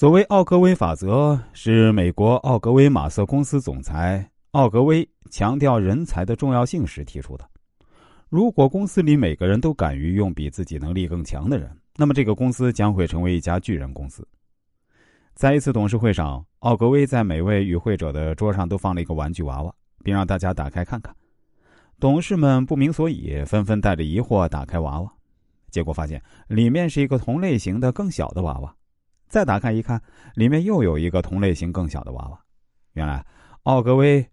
所谓奥格威法则是美国奥格威马瑟公司总裁奥格威强调人才的重要性时提出的。如果公司里每个人都敢于用比自己能力更强的人，那么这个公司将会成为一家巨人公司。在一次董事会上，奥格威在每位与会者的桌上都放了一个玩具娃娃，并让大家打开看看。董事们不明所以，纷纷带着疑惑打开娃娃，结果发现里面是一个同类型的更小的娃娃。再打开一看，里面又有一个同类型更小的娃娃。原来，奥格威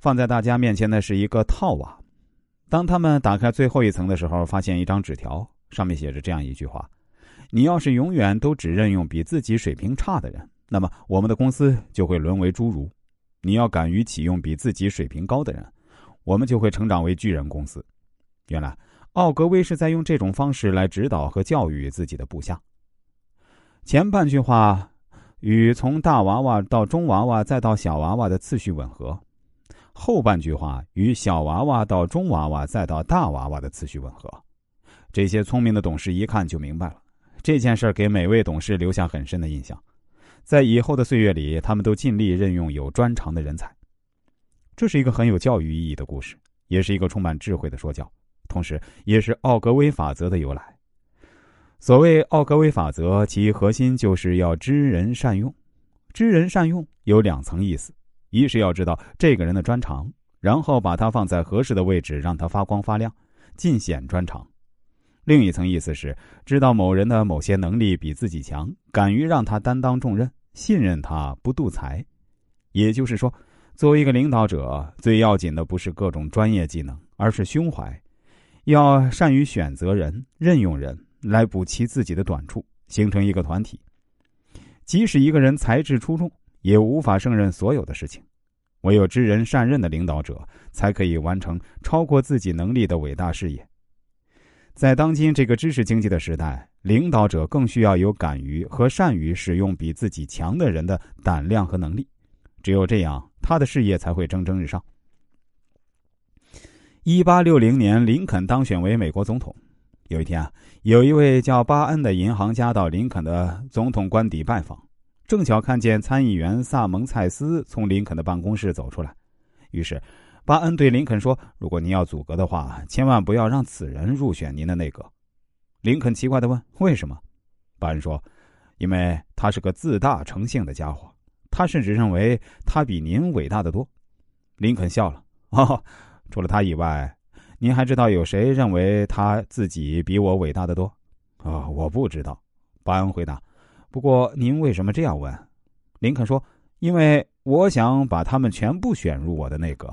放在大家面前的是一个套娃。当他们打开最后一层的时候，发现一张纸条，上面写着这样一句话：“你要是永远都只任用比自己水平差的人。”那么，我们的公司就会沦为侏儒。你要敢于启用比自己水平高的人，我们就会成长为巨人公司。原来，奥格威是在用这种方式来指导和教育自己的部下。前半句话与从大娃娃到中娃娃再到小娃娃的次序吻合，后半句话与小娃娃到中娃娃再到大娃娃的次序吻合。这些聪明的董事一看就明白了，这件事给每位董事留下很深的印象。在以后的岁月里，他们都尽力任用有专长的人才。这是一个很有教育意义的故事，也是一个充满智慧的说教，同时也是奥格威法则的由来。所谓奥格威法则，其核心就是要知人善用。知人善用有两层意思：一是要知道这个人的专长，然后把他放在合适的位置，让他发光发亮，尽显专长。另一层意思是，知道某人的某些能力比自己强，敢于让他担当重任，信任他不妒才。也就是说，作为一个领导者，最要紧的不是各种专业技能，而是胸怀，要善于选择人、任用人来补齐自己的短处，形成一个团体。即使一个人才智出众，也无法胜任所有的事情。唯有知人善任的领导者，才可以完成超过自己能力的伟大事业。在当今这个知识经济的时代，领导者更需要有敢于和善于使用比自己强的人的胆量和能力。只有这样，他的事业才会蒸蒸日上。一八六零年，林肯当选为美国总统。有一天啊，有一位叫巴恩的银行家到林肯的总统官邸拜访，正巧看见参议员萨蒙蔡斯从林肯的办公室走出来，于是。巴恩对林肯说：“如果您要阻隔的话，千万不要让此人入选您的内阁。”林肯奇怪的问：“为什么？”巴恩说：“因为他是个自大成性的家伙，他甚至认为他比您伟大的多。”林肯笑了：“哦，除了他以外，您还知道有谁认为他自己比我伟大的多？”“啊，我不知道。”巴恩回答。“不过您为什么这样问？”林肯说：“因为我想把他们全部选入我的内阁。”